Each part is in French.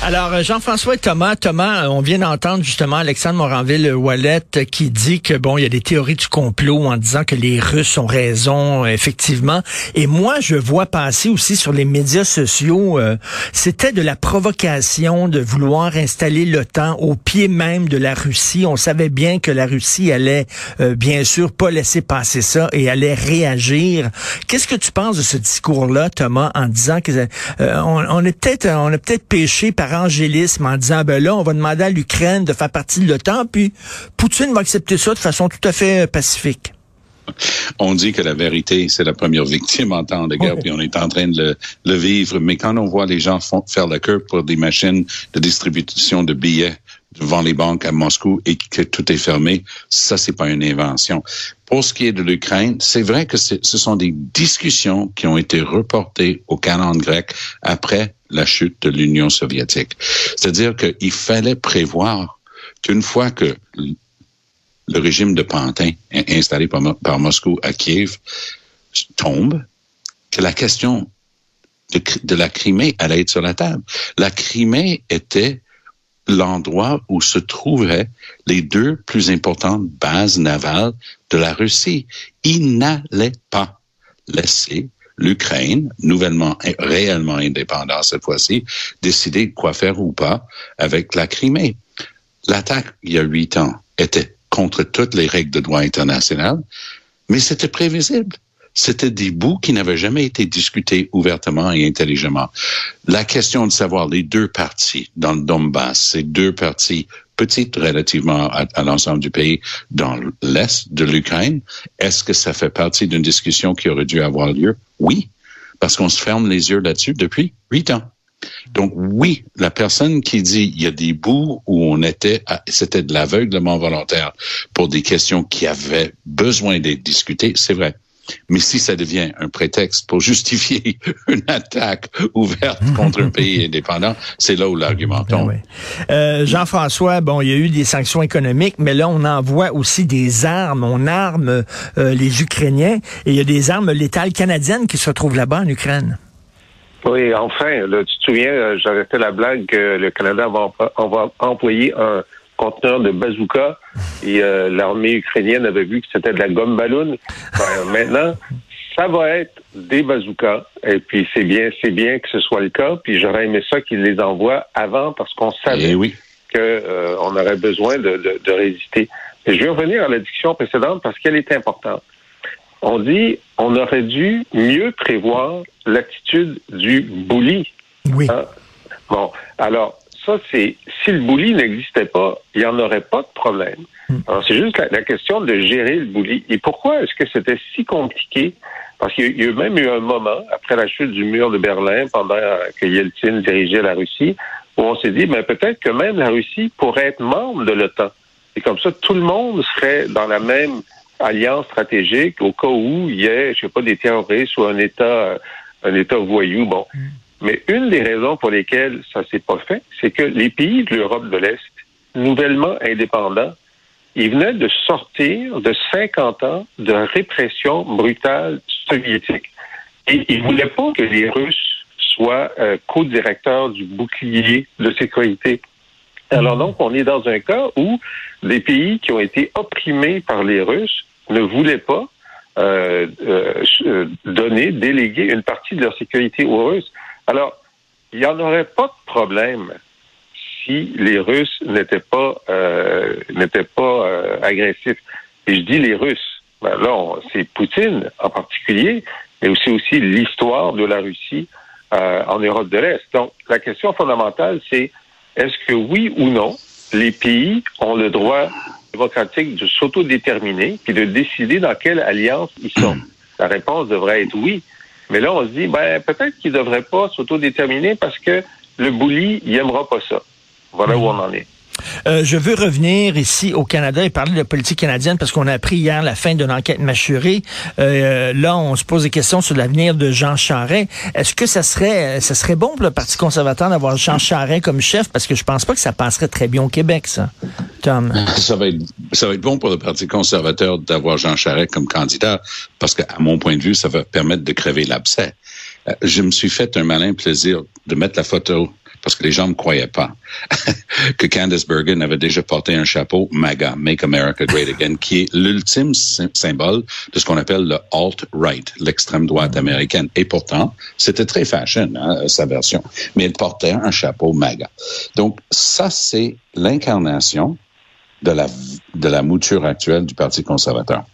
Alors, euh, Jean-François et Thomas, Thomas, euh, on vient d'entendre justement Alexandre Moranville-Wallet euh, qui dit que, bon, il y a des théories du complot en disant que les Russes ont raison, effectivement. Et moi, je vois passer aussi sur les médias sociaux, c'était de la provocation de vouloir installer l'OTAN au pied même de la Russie. On savait bien que la Russie allait, bien sûr, pas laisser passer ça et allait réagir. Qu'est-ce que tu penses de ce discours-là, Thomas, en disant que on, on, est peut-être, on a peut-être péché par en disant, ben là, on va demander à l'Ukraine de faire partie de l'OTAN, puis Poutine va accepter ça de façon tout à fait euh, pacifique. On dit que la vérité, c'est la première victime en temps de guerre, puis on est en train de le, vivre. Mais quand on voit les gens faire la queue pour des machines de distribution de billets devant les banques à Moscou et que tout est fermé, ça, c'est pas une invention. Pour ce qui est de l'Ukraine, c'est vrai que ce sont des discussions qui ont été reportées au calendrier grec après la chute de l'Union soviétique. C'est-à-dire qu'il fallait prévoir qu'une fois que le régime de Pantin installé par, Moscou à Kiev tombe, que la question de, la Crimée allait être sur la table. La Crimée était l'endroit où se trouvaient les deux plus importantes bases navales de la Russie. Il n'allait pas laisser l'Ukraine, nouvellement réellement indépendante cette fois-ci, décider quoi faire ou pas avec la Crimée. L'attaque, il y a huit ans, était contre toutes les règles de droit international, mais c'était prévisible. C'était des bouts qui n'avaient jamais été discutés ouvertement et intelligemment. La question de savoir les deux parties dans le Donbass, ces deux parties petites relativement à, l'ensemble du pays dans l'est de l'Ukraine, est-ce que ça fait partie d'une discussion qui aurait dû avoir lieu? Oui, parce qu'on se ferme les yeux là-dessus depuis huit ans. Donc oui, la personne qui dit il y a des bouts où on était, c'était de l'aveuglement volontaire pour des questions qui avaient besoin d'être discutées, c'est vrai. Mais si ça devient un prétexte pour justifier une attaque ouverte contre un pays indépendant, c'est là où l'argument ben tombe. Euh, Jean-François, bon, il y a eu des sanctions économiques, mais là, on envoie aussi des armes. On arme euh, les Ukrainiens et il y a des armes létales canadiennes qui se retrouvent là-bas en Ukraine. Oui, enfin, tu te souviens, euh, j'avais fait la blague que le Canada va, va employer un conteneur de bazooka et euh, l'armée ukrainienne avait vu que c'était de la gomme ballon. Ben, maintenant, ça va être des bazookas et puis c'est bien, c'est bien que ce soit le cas. Puis j'aurais aimé ça qu'ils les envoient avant parce qu'on savait eh oui. qu'on euh, aurait besoin de, de, résister. Et je vais revenir à la discussion précédente parce qu'elle est importante. On dit on aurait dû mieux prévoir l'attitude du bully. Oui. Hein? Bon, alors ça, c'est si le bully n'existait pas, il n'y en aurait pas de problème. Hmm. Alors, c'est juste la, question de gérer le bully. Et pourquoi est-ce que c'était si compliqué? Parce qu'il y a même eu un moment, après la chute du mur de Berlin, pendant que Yeltsin dirigeait la Russie, où on s'est dit, mais ben, peut-être que même la Russie pourrait être membre de l'OTAN. Et comme ça, tout le monde serait dans la même alliance stratégique au cas où il y ait, je sais pas, des terroristes ou un État, un État voyou. Bon. Mais une des raisons pour lesquelles ça s'est pas fait, c'est que les pays de l'Europe de l'Est, nouvellement indépendants, ils venaient de sortir de 50 ans de répression brutale soviétique. Et ils voulaient pas que les Russes soient euh, co-directeurs du bouclier de sécurité. Alors donc, on est dans un cas où des pays qui ont été opprimés par les Russes ne voulaient pas euh, euh, donner, déléguer une partie de leur sécurité aux Russes. Alors, il n'y en aurait pas de problème si les Russes n'étaient pas euh, n'étaient pas euh, agressifs. Et je dis les Russes. Ben là, c'est Poutine en particulier, mais aussi aussi l'histoire de la Russie euh, en Europe de l'Est. Donc, la question fondamentale, c'est est-ce que oui ou non, les pays ont le droit démocratique de s'autodéterminer et de décider dans quelle alliance ils sont? La réponse devrait être oui. Mais là, on se dit, ben, peut-être qu'il ne devrait pas s'autodéterminer parce que le bully, il n'aimera pas ça. Voilà où on en est. Euh, je veux revenir ici au Canada et parler de la politique canadienne parce qu'on a appris hier la fin d'une enquête mâchurée. Euh, là, on se pose des questions sur l'avenir de Jean Charest. Est-ce que ça serait, ça serait bon pour le Parti conservateur d'avoir Jean Charest comme chef? Parce que je pense pas que ça passerait très bien au Québec, ça. Tom? Ça va être, ça va être bon pour le Parti conservateur d'avoir Jean Charest comme candidat parce qu'à mon point de vue, ça va permettre de crever l'abcès. Euh, je me suis fait un malin plaisir de mettre la photo parce que les gens ne croyaient pas, que Candice Bergen avait déjà porté un chapeau MAGA, Make America Great Again, qui est l'ultime symbole de ce qu'on appelle le alt-right, l'extrême droite américaine. Et pourtant, c'était très fashion, hein, sa version. Mais elle portait un chapeau MAGA. Donc, ça, c'est l'incarnation de la, de la mouture actuelle du Parti conservateur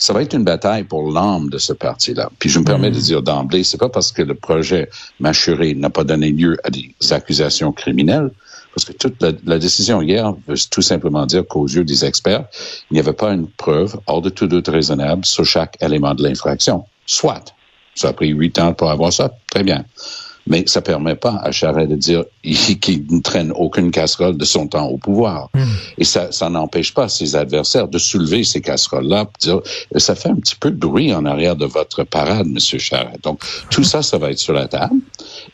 ça va être une bataille pour l'âme de ce parti-là. Puis je me permets de mm. dire d'emblée, c'est pas parce que le projet Machuré n'a pas donné lieu à des accusations criminelles, parce que toute la, décision hier veut tout simplement dire qu'aux yeux des experts, il n'y avait pas une preuve hors de tout doute raisonnable sur chaque élément de l'infraction. Soit. Ça a pris huit ans pour avoir ça. Très bien mais ça permet pas à Charest de dire qu'il ne traîne aucune casserole de son temps au pouvoir. Hmm. Et ça, ça n'empêche pas ses adversaires de soulever ces casseroles-là, dire ça fait un petit peu de bruit en arrière de votre parade, Monsieur Charest. Donc tout ça, ça va être sur la table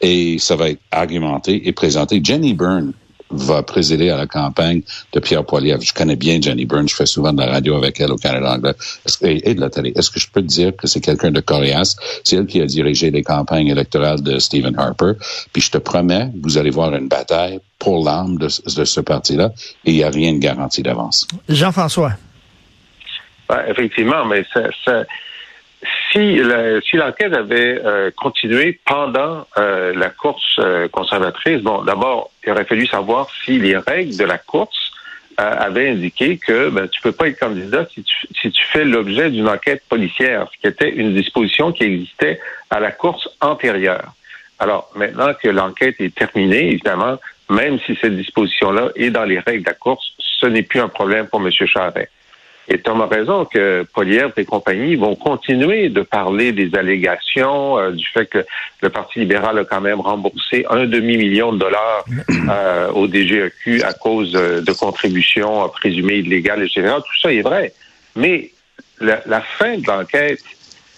et ça va être argumenté et présenté. Jenny Byrne, va présider à la campagne de Pierre Poilievre. Je connais bien Jenny Byrne, je fais souvent de la radio avec elle au Canada anglais et, de la télé. Est-ce que je peux te dire que c'est quelqu'un de coriace? C'est elle qui a dirigé les campagnes électorales de Stephen Harper. Puis je te promets, vous allez voir une bataille pour l'âme de, ce parti-là et il n'y a rien de garanti d'avance. Jean-François. effectivement, mais ça, ça si l'enquête avait euh, continué pendant euh, la course euh, conservatrice, bon, d'abord, il aurait fallu savoir si les règles de la course avaient indiqué que ben, tu peux pas être candidat si tu, si tu fais l'objet d'une enquête policière, ce qui était une disposition qui existait à la course antérieure. Alors, maintenant que l'enquête est terminée, évidemment, même si cette disposition-là est dans les règles de la course, ce n'est plus un problème pour M. Charret. Et Tom a raison que Polière et compagnie vont continuer de parler des allégations, euh, du fait que le Parti libéral a quand même remboursé un demi-million de dollars euh, au DGEQ à cause de contributions présumées illégales, etc. Tout ça est vrai. Mais la, fin de l'enquête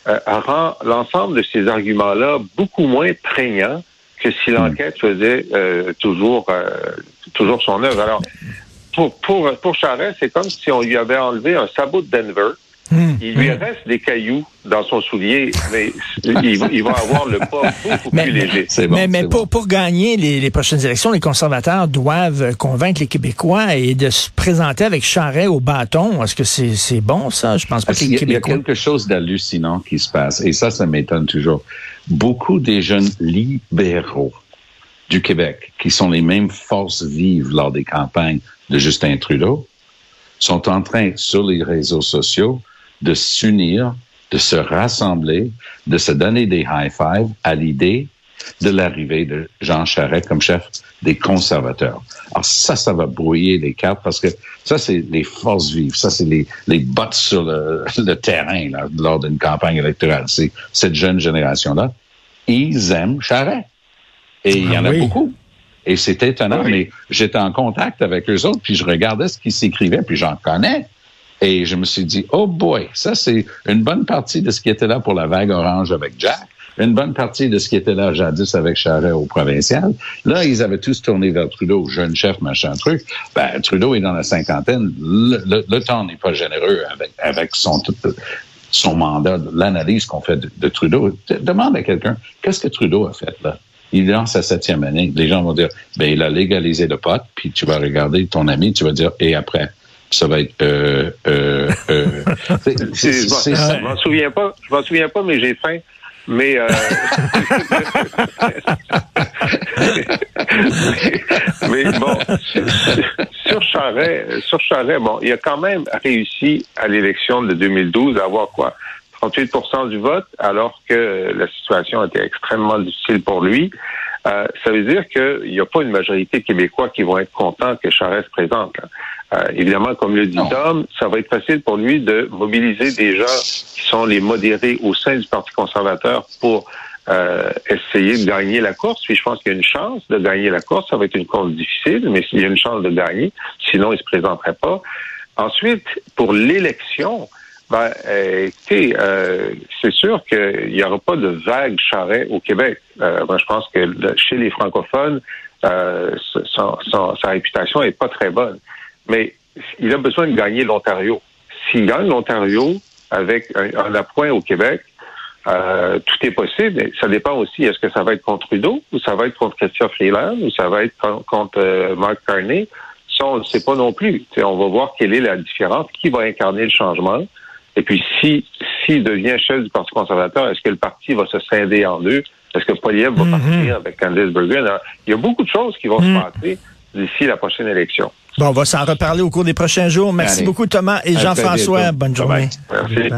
euh, rend l'ensemble de ces arguments-là beaucoup moins prégnants que si l'enquête faisait toujours toujours son œuvre. Alors, pour, pour, pour Charest, c'est comme si on lui avait enlevé un sabot de Denver. Hmm. Il lui hmm. reste des cailloux dans son soulier, mais il, va avoir le pas beaucoup plus léger. mais, mais pour, pour gagner les, prochaines élections, les conservateurs doivent convaincre les Québécois et de se présenter avec Charest au bâton. Est-ce que c'est bon, ça? Je pense pas que les Québécois... Il y a quelque chose d'hallucinant qui se passe, et ça, ça m'étonne toujours. Beaucoup des jeunes libéraux du Québec, qui sont les mêmes forces vives lors des campagnes de Justin Trudeau, sont en train, sur les réseaux sociaux, de s'unir, de se rassembler, de se donner des high five à l'idée de l'arrivée de Jean Charest comme chef des conservateurs. Alors ça, ça va brouiller les cartes parce que ça, c'est les forces vives. Ça, c'est les, les bottes sur le, le terrain là, lors d'une campagne électorale. C'est cette jeune génération-là. Ils aiment Charest. Et il y en a ah beaucoup. Et c'était étonnant, mais j'étais en contact avec eux autres, puis je regardais ce qu'ils s'écrivaient, puis j'en connais. Et je me suis dit, oh boy, ça c'est une bonne partie de ce qui était là pour la vague orange avec Jack, une bonne partie de ce qui était là jadis avec Charest au provincial. Là, ils avaient tous tourné vers Trudeau, jeune chef, machin truc. Ben, Trudeau est dans la cinquantaine. Le, temps n'est pas généreux avec, avec son, son mandat, l'analyse qu'on fait de, de Trudeau. Demande à quelqu'un, qu'est-ce que Trudeau a fait là? Il lance sa septième année. Les gens vont dire, ben, il a légalisé le pot, puis tu vas regarder ton ami, tu vas dire, et après? ça va être euh, euh, euh, je m'en souviens pas je m'en souviens pas mais j'ai faim mais, euh, mais, bon sur Charret sur Charret bon il a quand même réussi à l'élection de 2012 à avoir quoi? 38 du vote, alors que la situation était extrêmement difficile pour lui. Euh, ça veut dire qu'il n'y a pas une majorité québécois qui vont être contents que Charest présente. Euh, évidemment, comme le dit Tom, ça va être facile pour lui de mobiliser des gens qui sont les modérés au sein du Parti conservateur pour euh, essayer de gagner la course. Puis je pense qu'il y a une chance de gagner la course. Ça va être une course difficile, mais s'il y a une chance de gagner, sinon il se présenterait pas. Ensuite, pour l'élection, ben, euh, écoutez, euh, c'est sûr qu'il n'y aura pas de vague charret au Québec. Euh, je pense que chez les francophones, euh, sa réputation est pas très bonne. Mais il a besoin de gagner l'Ontario. S'il gagne l'Ontario avec un, un, appoint au Québec, euh, tout est possible. Ça dépend aussi, est-ce que ça va être contre Trudeau ou ça va être contre Christian Freeland ou ça va être contre, euh, Mark Carney? Ça, on ne sait pas non plus. on va voir quelle est la différence, qui va incarner le changement. Et puis, si s'il devient chef du Parti conservateur, est-ce que le parti va se scinder en deux? Est-ce que Poliev va mm-hmm. partir avec Candice Bergen? il y a beaucoup de choses qui vont se mm. passer d'ici la prochaine élection. Bon, on va s'en reparler au cours des prochains jours. Merci beaucoup, Thomas et Jean-François. Bonne journée. Merci.